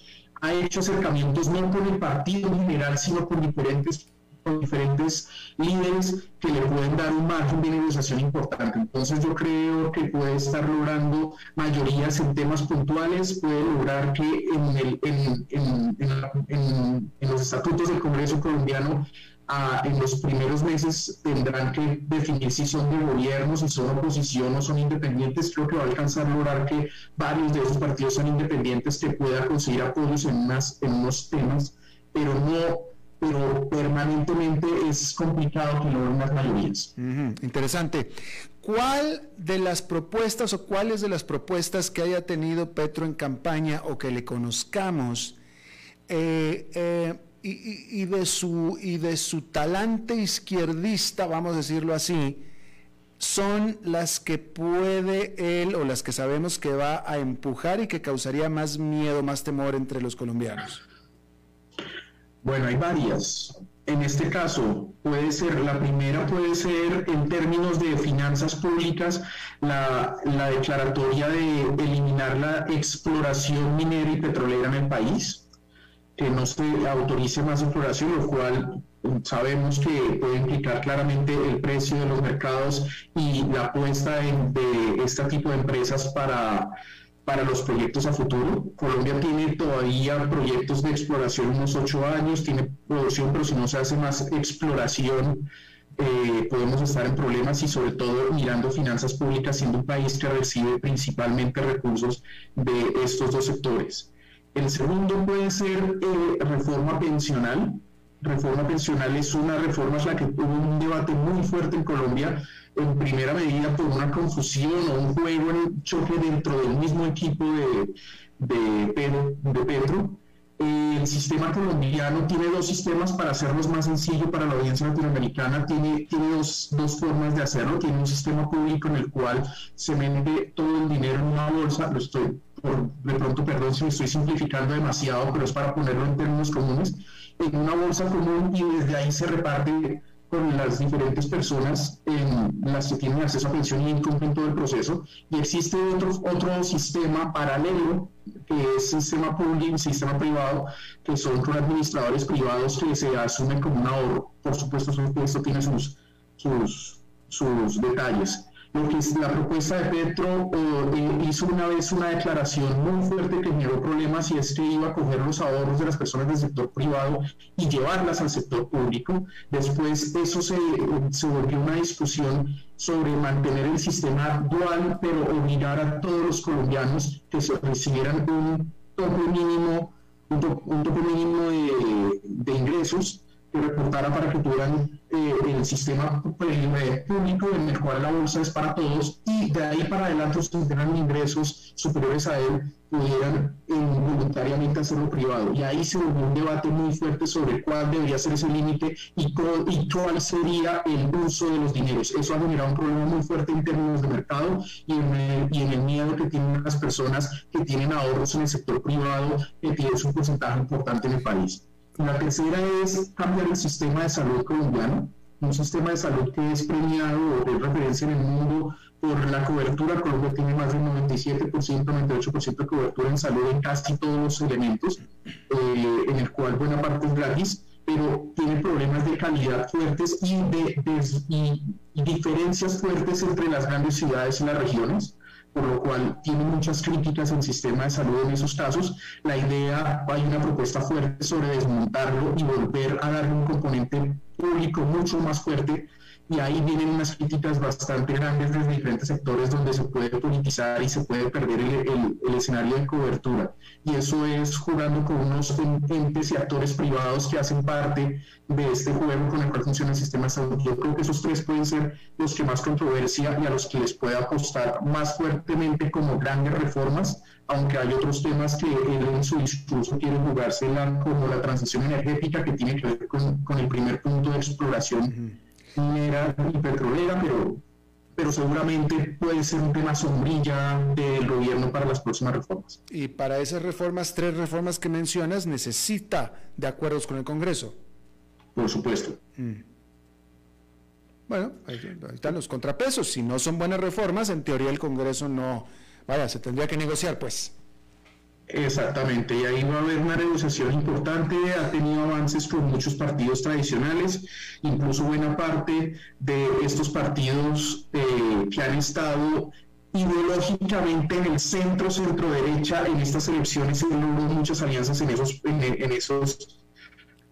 Ha hecho acercamientos no con el partido en general, sino con diferentes con diferentes líderes que le pueden dar un margen de negociación importante. Entonces yo creo que puede estar logrando mayorías en temas puntuales, puede lograr que en, el, en, en, los estatutos del Congreso colombiano en los primeros meses tendrán que definir si son de gobierno, si son oposición o son independientes. Creo que va a alcanzar a lograr que varios de esos partidos son independientes, que pueda conseguir apoyos en, unas, en unos temas, pero no pero permanentemente es complicado que logren las mayorías. interesante. ¿Cuál de las propuestas o cuáles de las propuestas que haya tenido Petro en campaña o que le conozcamos eh, eh, y, de su, y de su talante izquierdista, vamos a decirlo así, son las que puede él o las que sabemos que va a empujar y que causaría más miedo, más temor entre los colombianos? Bueno, hay varias. En este caso, puede ser, la primera puede ser en términos de finanzas públicas, la, declaratoria de eliminar la exploración minera y petrolera en el país, que no se autorice más exploración, lo cual sabemos que puede implicar claramente el precio de los mercados y la apuesta de este tipo de empresas para para los proyectos a futuro. Colombia tiene todavía proyectos de exploración unos ocho años, tiene producción, pero si no se hace más exploración, eh, podemos estar en problemas y sobre todo mirando finanzas públicas, siendo un país que recibe principalmente recursos de estos dos sectores. El segundo puede ser eh, reforma pensional. Reforma pensional es una reforma, es la que tuvo un debate muy fuerte en Colombia en primera medida por una confusión o un juego choque dentro del mismo equipo de, de, Pedro, de Petro. El sistema colombiano tiene dos sistemas para hacerlos más sencillo para la audiencia latinoamericana. Tiene, tiene dos, dos, formas de hacerlo. Tiene un sistema público en el cual se vende todo el dinero en una bolsa. Lo estoy, por, de pronto, perdón si me estoy simplificando demasiado, pero es para ponerlo en términos comunes. En una bolsa común y desde ahí se reparte con las diferentes personas en las que tienen acceso a pensión y incumplen todo el proceso. Y existe otro, otro sistema paralelo, que es sistema público, sistema privado, que son con administradores privados que se asumen como un ahorro. Por supuesto, esto tiene sus, sus, sus detalles. Lo que la propuesta de Petro eh, hizo una vez una declaración muy fuerte que generó problemas y es que iba a coger los ahorros de las personas del sector privado y llevarlas al sector público. Después eso se, se volvió una discusión sobre mantener el sistema dual, pero obligar a todos los colombianos que recibieran un tope mínimo, un, tope mínimo de ingresos que reportara para que tuvieran eh, el sistema eh, público en el cual la bolsa es para todos y de ahí para adelante que tengan ingresos superiores a él pudieran eh, voluntariamente hacerlo privado. Y ahí se volvió un debate muy fuerte sobre cuál debería ser ese límite y, cuál sería el uso de los dineros. Eso ha generado un problema muy fuerte en términos de mercado y en el, y en el miedo que tienen las personas que tienen ahorros en el sector privado, que tienen un porcentaje importante en el país. La tercera es cambiar el sistema de salud colombiano, un sistema de salud que es premiado o de referencia en el mundo por la cobertura. Colombia tiene más del 97%, 98% de cobertura en salud en casi todos los elementos, eh, en el cual buena parte es gratis, pero tiene problemas de calidad fuertes y, de, y diferencias fuertes entre las grandes ciudades y las regiones por lo cual tiene muchas críticas el sistema de salud en esos casos. La idea, hay una propuesta fuerte sobre desmontarlo y volver a darle un componente público mucho más fuerte y ahí vienen unas críticas bastante grandes desde diferentes sectores donde se puede politizar y se puede perder el, escenario de cobertura. Y eso es jugando con unos entes y actores privados que hacen parte de este juego con el cual funciona el sistema de salud. Yo creo que esos tres pueden ser los que más controversia y a los que les puede apostar más fuertemente como grandes reformas, aunque hay otros temas que él en su discurso quiere jugársela como la transición energética que tiene que ver con el primer punto de exploración minera y petrolera, pero, pero seguramente puede ser un tema sombrilla del gobierno para las próximas reformas. Y para esas reformas, tres reformas que mencionas, necesita de acuerdos con el Congreso. Por supuesto. Mm. Bueno, ahí, están los contrapesos. Si no son buenas reformas, en teoría el Congreso no, vaya, se tendría que negociar, pues. Exactamente, y ahí va a haber una negociación importante, ha tenido avances con muchos partidos tradicionales, incluso buena parte de estos partidos eh, que han estado ideológicamente en el centro, centro derecha, en estas elecciones se logrado muchas alianzas en esos, en, esos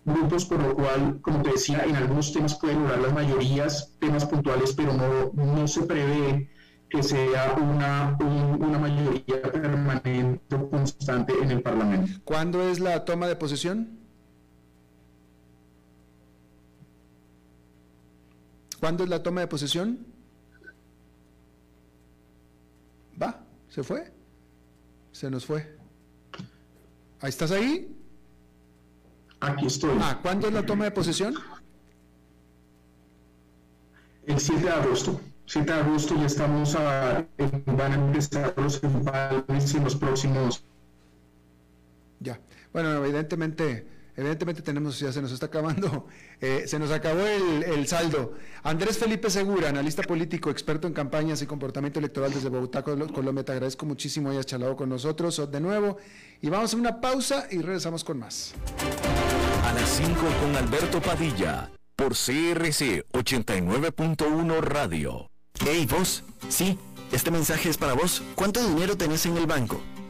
grupos, por lo cual, como te decía, en algunos temas pueden lograr las mayorías, temas puntuales, pero no, no se prevé que sea una, una mayoría permanente o constante en el Parlamento. ¿Cuándo es la toma de posesión? ¿Cuándo es la toma de posesión? Va, se fue. Se nos fue. ¿Ahí estás ahí? Aquí estoy. Ah, ¿cuándo es la toma de posesión? El 7 de agosto. 7 de agosto ya estamos a, van a empezar los empalmes en los próximos. Ya, bueno, evidentemente, evidentemente tenemos, ya se nos está acabando, eh, se nos acabó el, el, saldo. Andrés Felipe Segura, analista político, experto en campañas y comportamiento electoral desde Bogotá, Colombia, te agradezco muchísimo hayas charlado con nosotros de nuevo y vamos a una pausa y regresamos con más. A las 5 con Alberto Padilla, por CRC 89.1 Radio. Hey, vos. Sí, este mensaje es para vos. ¿Cuánto dinero tenés en el banco?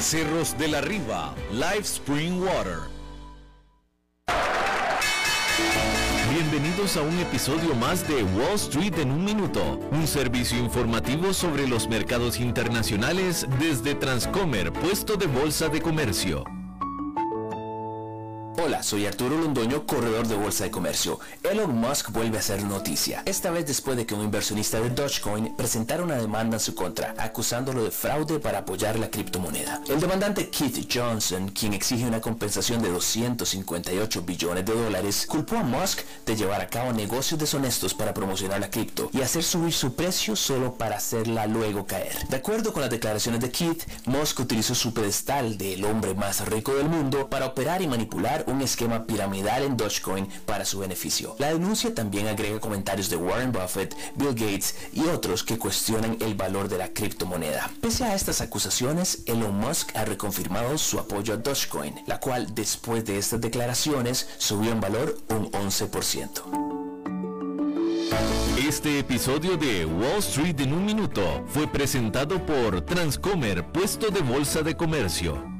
Cerros de la Riva, Live Spring Water. Bienvenidos a un episodio más de Wall Street en un minuto, un servicio informativo sobre los mercados internacionales desde Transcomer, puesto de bolsa de comercio. Hola, soy Arturo Londoño, corredor de Bolsa de Comercio. Elon Musk vuelve a ser noticia, esta vez después de que un inversionista de Dogecoin presentara una demanda en su contra, acusándolo de fraude para apoyar la criptomoneda. El demandante Keith Johnson, quien exige una compensación de 258 billones de dólares, culpó a Musk de llevar a cabo negocios deshonestos para promocionar la cripto y hacer subir su precio solo para hacerla luego caer. De acuerdo con las declaraciones de Keith, Musk utilizó su pedestal de el hombre más rico del mundo para operar y manipular un esquema piramidal en Dogecoin para su beneficio. La denuncia también agrega comentarios de Warren Buffett, Bill Gates y otros que cuestionan el valor de la criptomoneda. Pese a estas acusaciones, Elon Musk ha reconfirmado su apoyo a Dogecoin, la cual después de estas declaraciones subió en valor un 11%. Este episodio de Wall Street en un minuto fue presentado por Transcomer, puesto de bolsa de comercio.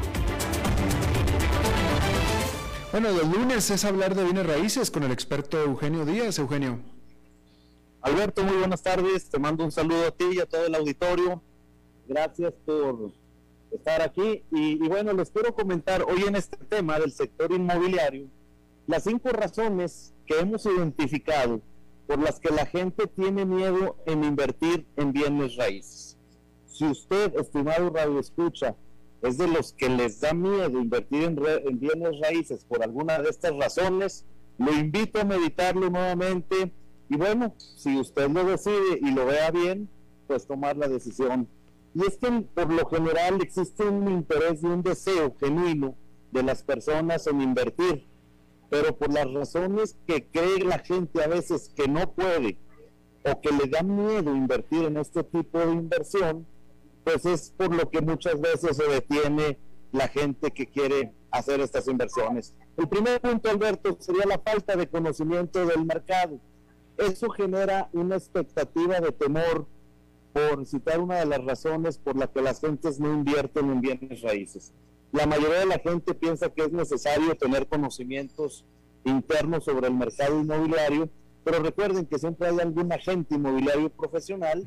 Bueno, los lunes es hablar de bienes raíces con el experto Eugenio Díaz. Eugenio. Alberto, muy buenas tardes. Te mando un saludo a ti y a todo el auditorio. Gracias por estar aquí. Y, y, bueno, les quiero comentar hoy en este tema del sector inmobiliario las cinco razones que hemos identificado por las que la gente tiene miedo en invertir en bienes raíces. Si usted, estimado Radio Escucha, es de los que les da miedo invertir en, en, bienes raíces por alguna de estas razones, lo invito a meditarlo nuevamente y bueno, si usted lo decide y lo vea bien, pues tomar la decisión. Y es que por lo general existe un interés y un deseo genuino de las personas en invertir, pero por las razones que cree la gente a veces que no puede o que le da miedo invertir en este tipo de inversión, pues es por lo que muchas veces se detiene la gente que quiere hacer estas inversiones. El primer punto, Alberto, sería la falta de conocimiento del mercado. Eso genera una expectativa de temor, por citar una de las razones por las que las gentes no invierten en bienes raíces. La mayoría de la gente piensa que es necesario tener conocimientos internos sobre el mercado inmobiliario, pero recuerden que siempre hay algún agente inmobiliario profesional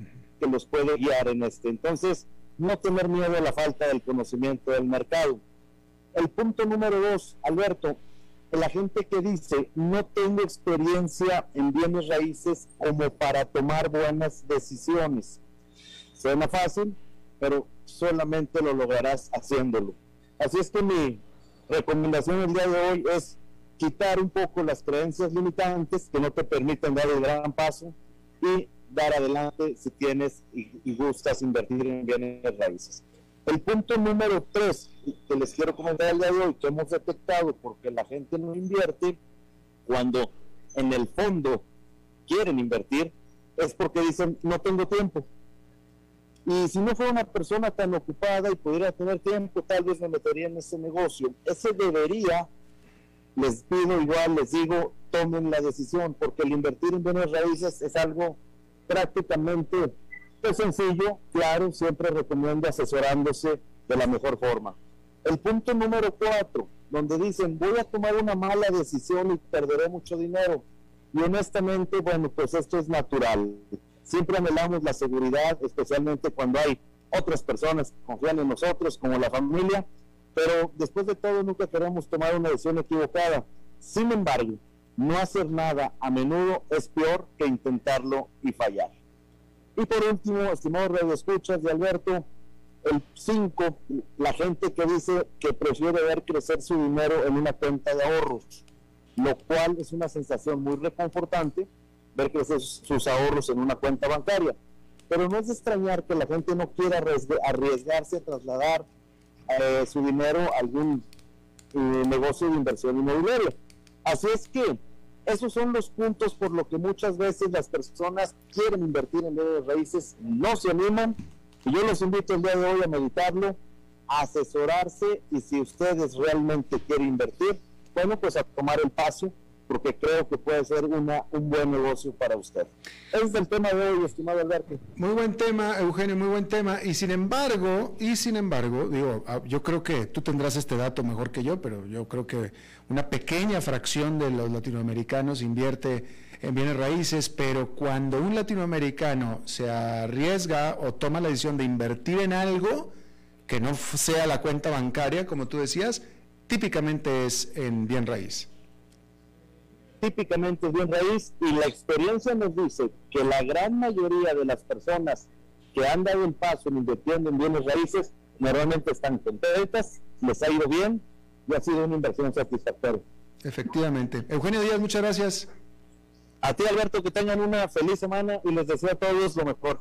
los puede guiar en este. Entonces, no tener miedo a la falta del conocimiento del mercado. El punto número dos, Alberto, la gente que dice no tengo experiencia en bienes raíces como para tomar buenas decisiones. Suena fácil, pero solamente lo lograrás haciéndolo. Así es que mi recomendación el día de hoy es quitar un poco las creencias limitantes que no te permiten dar el gran paso y dar adelante si tienes y, gustas invertir en bienes raíces. El punto número tres que les quiero comentar el día de hoy, que hemos detectado porque la gente no invierte cuando en el fondo quieren invertir, es porque dicen no tengo tiempo. Y si no fuera una persona tan ocupada y pudiera tener tiempo, tal vez me metería en ese negocio. Ese debería, les pido igual, les digo, tomen la decisión, porque el invertir en bienes raíces es algo prácticamente es sencillo, claro, siempre recomiendo asesorándose de la mejor forma. El punto número cuatro, donde dicen voy a tomar una mala decisión y perderé mucho dinero. Y honestamente, bueno, pues esto es natural. Siempre anhelamos la seguridad, especialmente cuando hay otras personas que confían en nosotros, como la familia, pero después de todo nunca queremos tomar una decisión equivocada. Sin embargo, no hacer nada a menudo es peor que intentarlo y fallar. Y por último, estimado Radio Escuchas de Alberto, el 5, la gente que dice que prefiere ver crecer su dinero en una cuenta de ahorros, lo cual es una sensación muy reconfortante, ver crecer sus ahorros en una cuenta bancaria. Pero no es de extrañar que la gente no quiera arriesgarse a trasladar eh, su dinero a algún eh, negocio de inversión inmobiliaria. Así es que esos son los puntos por lo que muchas veces las personas quieren invertir en bienes raíces, no se animan. Y yo los invito el día de hoy a meditarlo, a asesorarse y si ustedes realmente quieren invertir, bueno, pues a tomar el paso porque creo que puede ser una, un buen negocio para usted. Ese es el tema de hoy, estimado Alberto. Muy buen tema, Eugenio, muy buen tema. Y sin embargo, y sin embargo, digo, ah, yo creo que tú tendrás este dato mejor que yo, pero yo creo que una pequeña fracción de los latinoamericanos invierte en bienes raíces, pero cuando un latinoamericano se arriesga o toma la decisión de invertir en algo que no sea la cuenta bancaria, como tú decías, típicamente es en bien raíz típicamente bien raíz y la experiencia nos dice que la gran mayoría de las personas que han dado el paso en invirtiendo en bienes raíces normalmente están contentas, les ha ido bien y ha sido una inversión satisfactoria. Efectivamente. Eugenio Díaz, muchas gracias. A ti Alberto, que tengan una feliz semana y les deseo a todos lo mejor.